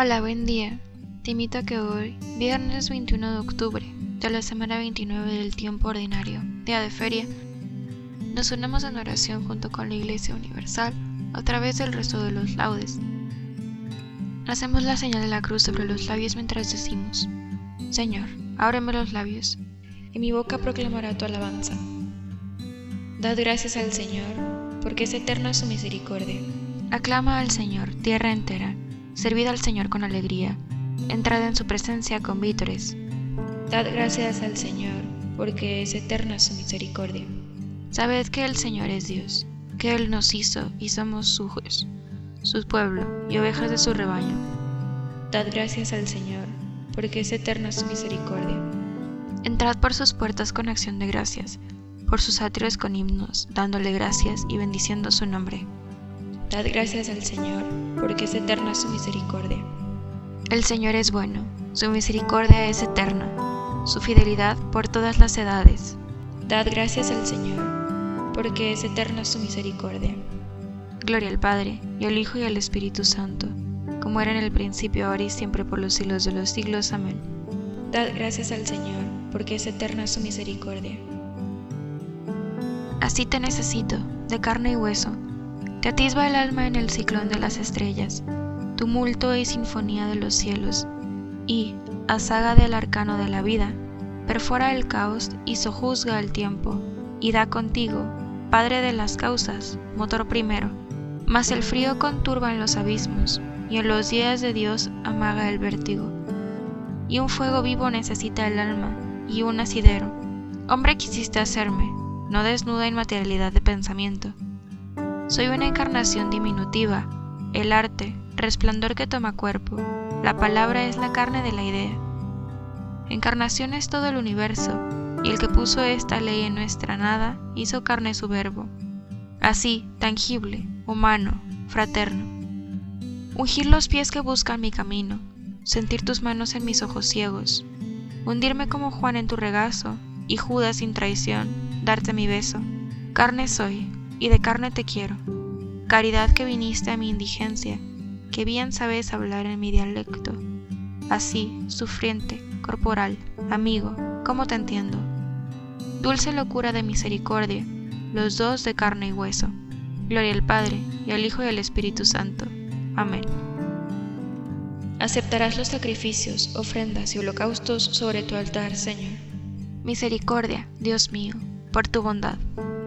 Hola, buen día. Te invito a que hoy, viernes 21 de octubre, de la semana 29 del tiempo ordinario, día de feria, nos unamos en oración junto con la Iglesia Universal a través del resto de los laudes. Hacemos la señal de la cruz sobre los labios mientras decimos, Señor, ábreme los labios, y mi boca proclamará tu alabanza. Dad gracias al Señor, porque es eterna su misericordia. Aclama al Señor, tierra entera Servid al Señor con alegría, entrad en su presencia con vítores. Dad gracias al Señor, porque es eterna su misericordia. Sabed que el Señor es Dios, que Él nos hizo y somos suyos, su pueblo y ovejas de su rebaño. Dad gracias al Señor, porque es eterna su misericordia. Entrad por sus puertas con acción de gracias, por sus atrios con himnos, dándole gracias y bendiciendo su nombre. Dad gracias al Señor, porque es eterna su misericordia. El Señor es bueno, su misericordia es eterna, su fidelidad por todas las edades. Dad gracias al Señor, porque es eterna su misericordia. Gloria al Padre, y al Hijo y al Espíritu Santo, como era en el principio, ahora y siempre por los siglos de los siglos. Amén. Dad gracias al Señor, porque es eterna su misericordia. Así te necesito, de carne y hueso te atisba el alma en el ciclón de las estrellas, tumulto y sinfonía de los cielos, y, a saga del arcano de la vida, perfora el caos y sojuzga el tiempo, y da contigo, Padre de las causas, motor primero. Mas el frío conturba en los abismos, y en los días de Dios amaga el vértigo. Y un fuego vivo necesita el alma, y un asidero. Hombre quisiste hacerme, no desnuda inmaterialidad de pensamiento soy una encarnación diminutiva, el arte, resplandor que toma cuerpo, la palabra es la carne de la idea. Encarnación es todo el universo, y el que puso esta ley en nuestra nada hizo carne su verbo. Así, tangible, humano, fraterno. Ungir los pies que buscan mi camino, sentir tus manos en mis ojos ciegos, hundirme como Juan en tu regazo, y Judas sin traición, darte mi beso. Carne soy, y de carne te quiero. Caridad que viniste a mi indigencia, que bien sabes hablar en mi dialecto. Así, sufriente, corporal, amigo, ¿cómo te entiendo? Dulce locura de misericordia, los dos de carne y hueso. Gloria al Padre, y al Hijo y al Espíritu Santo. Amén. Aceptarás los sacrificios, ofrendas y holocaustos sobre tu altar, Señor. Misericordia, Dios mío, por tu bondad.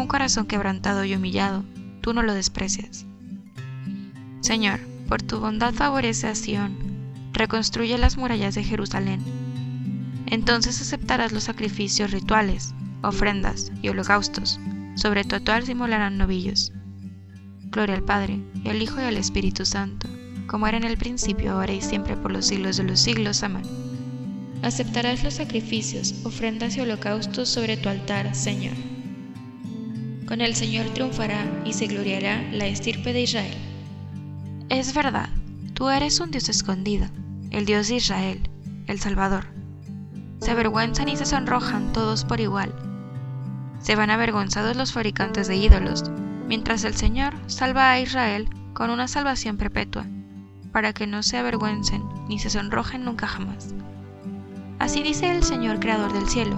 un corazón quebrantado y humillado. Tú no lo desprecias. Señor, por tu bondad favorece a Sión, reconstruye las murallas de Jerusalén. Entonces aceptarás los sacrificios rituales, ofrendas y holocaustos. Sobre tu altar se novillos. Gloria al Padre, y al Hijo y al Espíritu Santo, como era en el principio, ahora y siempre, por los siglos de los siglos. Amén. Aceptarás los sacrificios, ofrendas y holocaustos sobre tu altar, Señor. Con el Señor triunfará y se gloriará la estirpe de Israel. Es verdad, tú eres un Dios escondido, el Dios de Israel, el Salvador. Se avergüenzan y se sonrojan todos por igual. Se van avergonzados los fabricantes de ídolos, mientras el Señor salva a Israel con una salvación perpetua, para que no se avergüencen ni se sonrojen nunca jamás. Así dice el Señor Creador del cielo,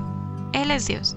Él es Dios.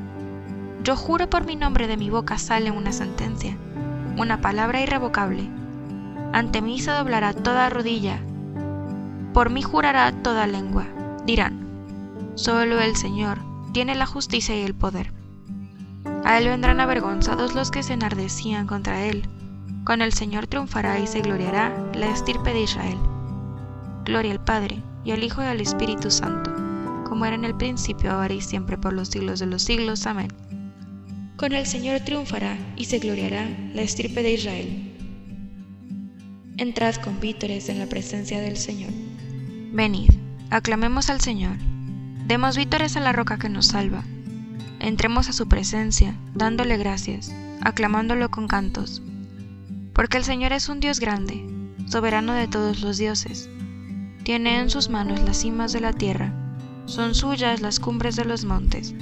Yo juro por mi nombre de mi boca sale una sentencia, una palabra irrevocable. Ante mí se doblará toda rodilla, por mí jurará toda lengua. Dirán, solo el Señor tiene la justicia y el poder. A él vendrán avergonzados los que se enardecían contra él, con el Señor triunfará y se gloriará la estirpe de Israel. Gloria al Padre, y al Hijo y al Espíritu Santo, como era en el principio, ahora y siempre, por los siglos de los siglos. Amén. Con el Señor triunfará y se gloriará la estirpe de Israel. Entrad con vítores en la presencia del Señor. Venid, aclamemos al Señor. Demos vítores a la roca que nos salva. Entremos a su presencia, dándole gracias, aclamándolo con cantos porque el Señor es un Dios grande, soberano de todos los dioses. Tiene en sus manos las cimas de la tierra, son suyas las cumbres de los montes.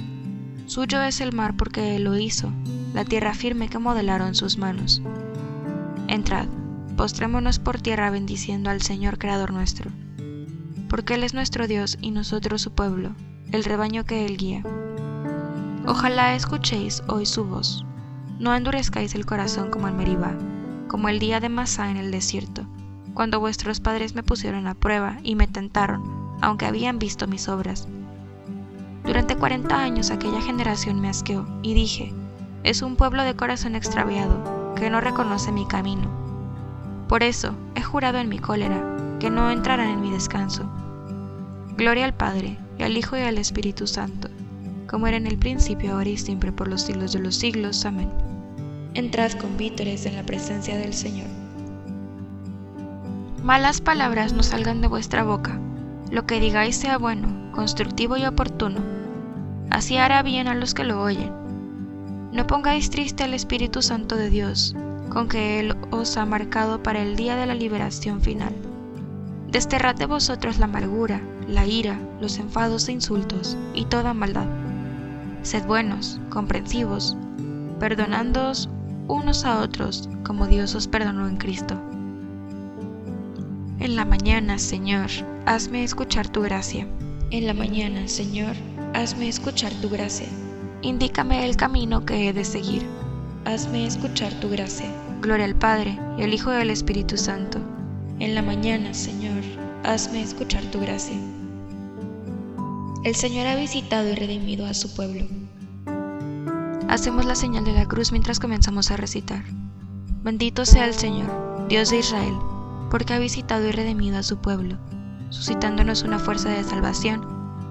Suyo es el mar porque Él lo hizo, la tierra firme que modelaron sus manos. Entrad, postrémonos por tierra bendiciendo al Señor Creador nuestro, porque Él es nuestro Dios y nosotros su pueblo, el rebaño que Él guía. Ojalá escuchéis hoy su voz, no endurezcáis el corazón como en Meribá como el día de Masá en el desierto, cuando vuestros padres me pusieron a prueba y me tentaron, aunque habían visto mis obras. Durante cuarenta años aquella generación me asqueó, y dije, es un pueblo de corazón extraviado, que no reconoce mi camino. Por eso he jurado en mi cólera, que no entrarán en mi descanso. Gloria al Padre, y al Hijo y al Espíritu Santo, como era en el principio, ahora y siempre, por los siglos de los siglos. Amén entrad con vítores en la presencia del Señor. Malas palabras no salgan de vuestra boca, lo que digáis sea bueno, constructivo y oportuno, así hará bien a los que lo oyen. No pongáis triste al Espíritu Santo de Dios, con que Él os ha marcado para el día de la liberación final. Desterrad de vosotros la amargura, la ira, los enfados e insultos, y toda maldad. Sed buenos, comprensivos, perdonándoos unos a otros, como Dios os perdonó en Cristo. En la mañana, Señor, hazme escuchar tu gracia. En la mañana, Señor, hazme escuchar tu gracia. Indícame el camino que he de seguir. Hazme escuchar tu gracia. Gloria al Padre, y al Hijo y al Espíritu Santo. En la mañana, Señor, hazme escuchar tu gracia. El Señor ha visitado y redimido a su pueblo. Hacemos la señal de la cruz mientras comenzamos a recitar. Bendito sea el Señor, Dios de Israel, porque ha visitado y redimido a su pueblo, suscitándonos una fuerza de salvación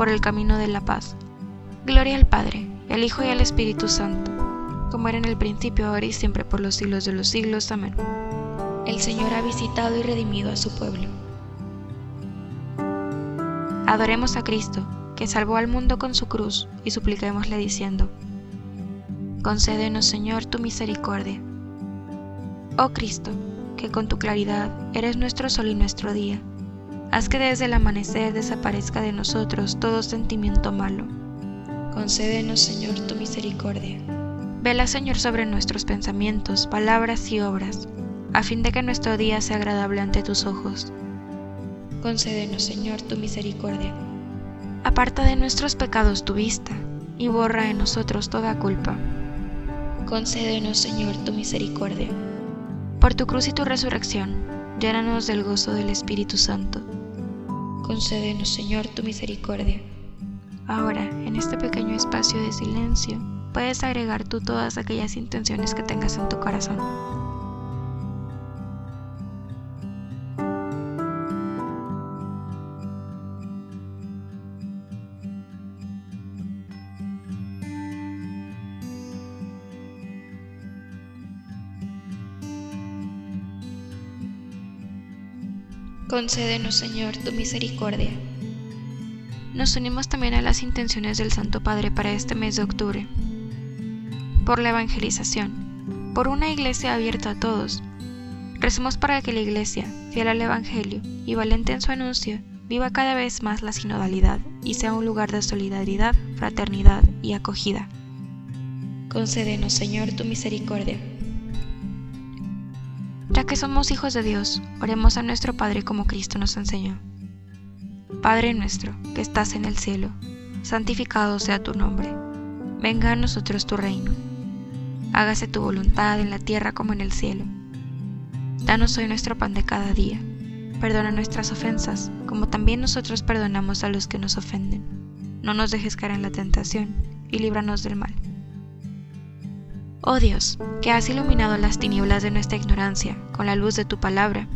por el camino de la paz. Gloria al Padre, al Hijo y al Espíritu Santo como era en el principio, ahora y siempre, por los siglos de los siglos. Amén. El Señor ha visitado y redimido a su pueblo. Adoremos a Cristo, que salvó al mundo con su cruz, y supliquémosle diciendo, Concédenos, Señor, tu misericordia. Oh Cristo, que con tu claridad eres nuestro sol y nuestro día, haz que desde el amanecer desaparezca de nosotros todo sentimiento malo. Concédenos, Señor, tu misericordia. Vela, Señor, sobre nuestros pensamientos, palabras y obras, a fin de que nuestro día sea agradable ante tus ojos. Concédenos, Señor, tu misericordia. Aparta de nuestros pecados tu vista, y borra en nosotros toda culpa. Concédenos, Señor, tu misericordia. Por tu cruz y tu resurrección, llénanos del gozo del Espíritu Santo. Concédenos, Señor, tu misericordia. Ahora, en este pequeño espacio de silencio, puedes agregar tú todas aquellas intenciones que tengas en tu corazón. Concédenos, Señor, tu misericordia. Nos unimos también a las intenciones del Santo Padre para este mes de octubre por la evangelización, por una iglesia abierta a todos. Recemos para que la iglesia, fiel al Evangelio y valiente en su anuncio, viva cada vez más la sinodalidad y sea un lugar de solidaridad, fraternidad y acogida. Concédenos, Señor, tu misericordia. Que somos hijos de Dios, oremos a nuestro Padre como Cristo nos enseñó. Padre nuestro, que estás en el cielo, santificado sea tu nombre. Venga a nosotros tu reino hágase tu voluntad en la tierra como en el cielo. Danos hoy nuestro pan de cada día. Perdona nuestras ofensas, como también nosotros perdonamos a los que nos ofenden. No nos dejes caer en la tentación, y líbranos del mal. Oh Dios, que has iluminado las tinieblas de nuestra ignorancia con la luz de tu palabra,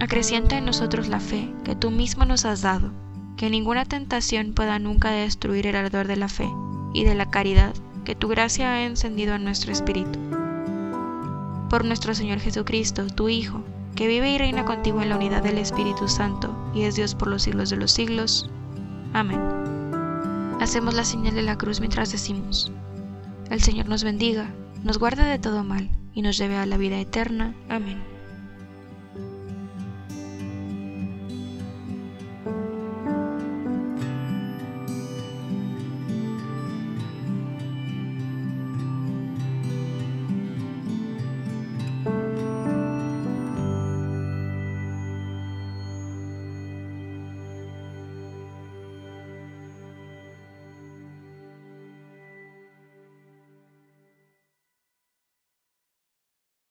acrecienta en nosotros la fe que tú mismo nos has dado, que ninguna tentación pueda nunca destruir el ardor de la fe y de la caridad que tu gracia ha encendido en nuestro espíritu. Por nuestro Señor Jesucristo, tu Hijo, que vive y reina contigo en la unidad del Espíritu Santo y es Dios por los siglos de los siglos. Amén. Hacemos la señal de la cruz mientras decimos, el Señor nos bendiga, nos guarde de todo mal y nos lleve a la vida eterna. Amén.